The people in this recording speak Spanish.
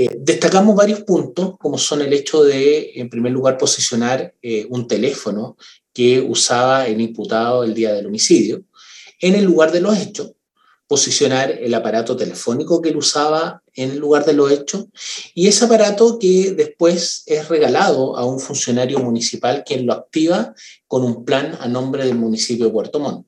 Eh, destacamos varios puntos, como son el hecho de, en primer lugar, posicionar eh, un teléfono que usaba el imputado el día del homicidio en el lugar de los hechos, posicionar el aparato telefónico que él usaba en el lugar de los hechos y ese aparato que después es regalado a un funcionario municipal quien lo activa con un plan a nombre del municipio de Puerto Montt.